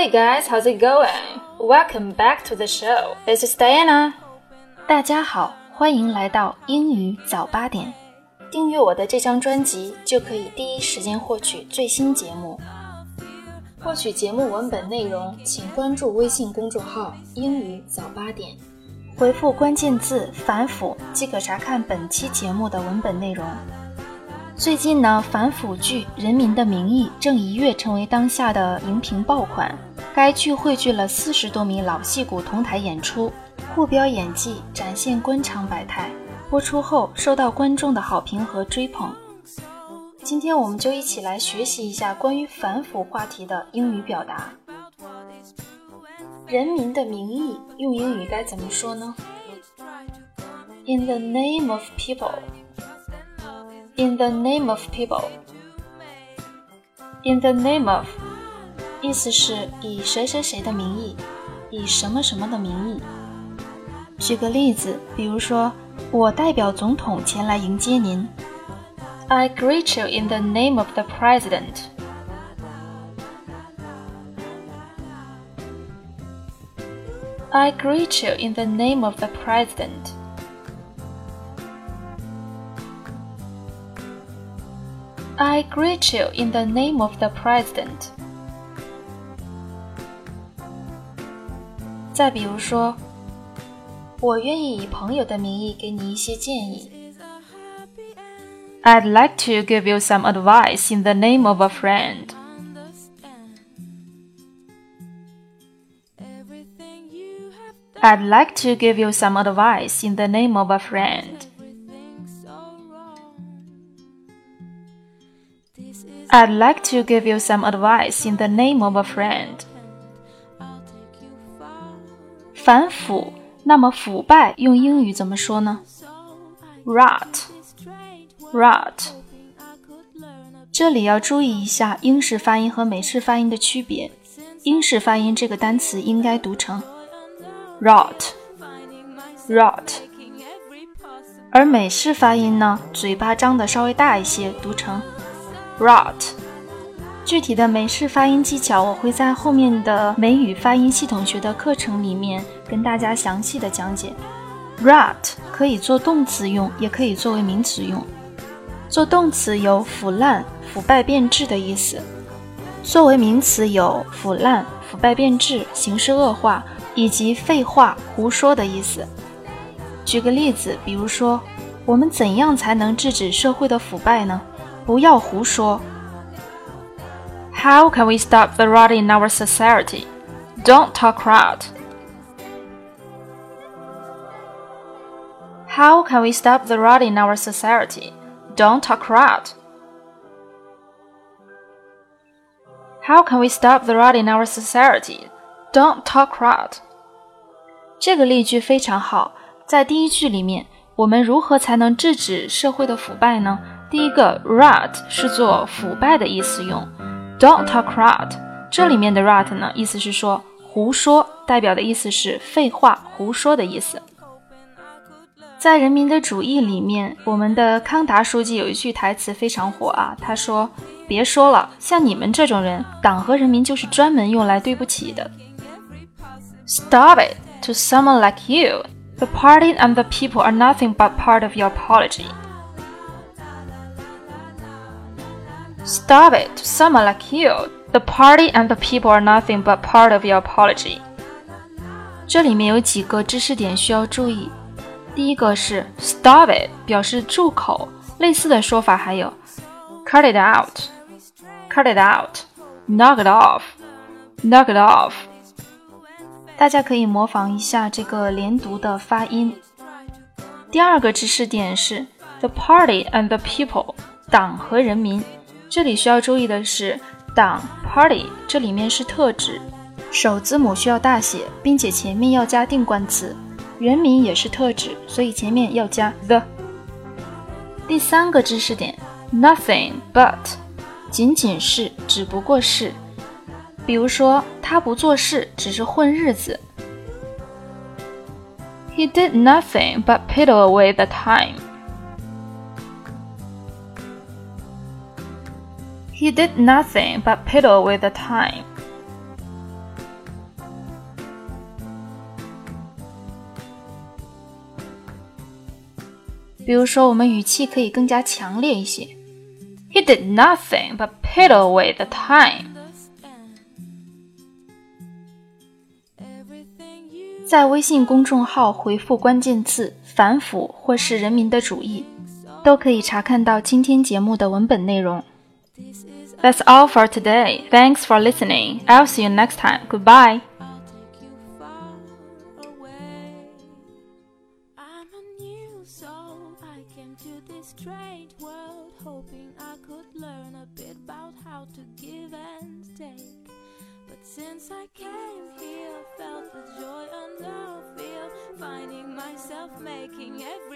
Hey guys, how's it going? Welcome back to the show. This is Diana. 大家好，欢迎来到英语早八点。订阅我的这张专辑，就可以第一时间获取最新节目。获取节目文本内容，请关注微信公众号“英语早八点”，回复关键字“反腐”即可查看本期节目的文本内容。最近呢，反腐剧《人民的名义》正一跃成为当下的荧屏爆款。该剧汇聚了四十多名老戏骨同台演出，互飙演技，展现官场百态。播出后受到观众的好评和追捧。今天我们就一起来学习一下关于反腐话题的英语表达。《人民的名义》用英语该怎么说呢？In the name of people。In the name of people. In the name of，意思是以谁谁谁的名义，以什么什么的名义。举个例子，比如说，我代表总统前来迎接您。I greet you in the name of the president. I greet you in the name of the president. I greet you in the name of the president。再比如说，我愿意以朋友的名义给你一些建议。I'd like to give you some advice in the name of a friend. I'd like to give you some advice in the name of a friend. I'd like to give you some advice in the name of a friend. 反腐，那么腐败用英语怎么说呢？rot，rot。这里要注意一下英式发音和美式发音的区别。英式发音这个单词应该读成 rot，rot，而美式发音呢，嘴巴张得稍微大一些，读成。rot，具体的美式发音技巧我会在后面的美语发音系统学的课程里面跟大家详细的讲解。rot 可以做动词用，也可以作为名词用。做动词有腐烂、腐败变质的意思；作为名词有腐烂、腐败变质、形势恶化以及废话、胡说的意思。举个例子，比如说，我们怎样才能制止社会的腐败呢？不要胡说。How can we stop the rot in our society? Don't talk rot. How can we stop the rot in our society? Don't talk rot. How can we stop the rot in our society? Don't talk rot. 这个例句非常好。在第一句里面，我们如何才能制止社会的腐败呢？第一个 rot 是做腐败的意思用 ，don't talk rot。这里面的 rot 呢，意思是说胡说，代表的意思是废话、胡说的意思。在《人民的主义》里面，我们的康达书记有一句台词非常火啊，他说：“别说了，像你们这种人，党和人民就是专门用来对不起的。” Stop it! To someone like you, the party and the people are nothing but part of your apology. Stop it! Someone like you, the party and the people are nothing but part of your apology. 这里面有几个知识点需要注意。第一个是 stop it，表示住口。类似的说法还有 cut it out，cut it out，knock it off，knock it off。大家可以模仿一下这个连读的发音。第二个知识点是 the party and the people，党和人民。 这里需要注意的是，党 party 这里面是特指，首字母需要大写，并且前面要加定冠词。人名也是特指，所以前面要加 the。第三个知识点，nothing but，仅仅是，只不过是。比如说，他不做事，只是混日子。He did nothing but piddle away the time. he did nothing but piddle with the time 比如说我们语气可以更加强烈一些 he did nothing but piddle with the time 在微信公众号回复关键字反腐或是人民的主义都可以查看到今天节目的文本内容 That's all for today. Thanks for listening. I'll see you next time. Goodbye. strange world, hoping I could learn a bit about how to give and take. But since I came here, felt the joy and love feel, finding myself making every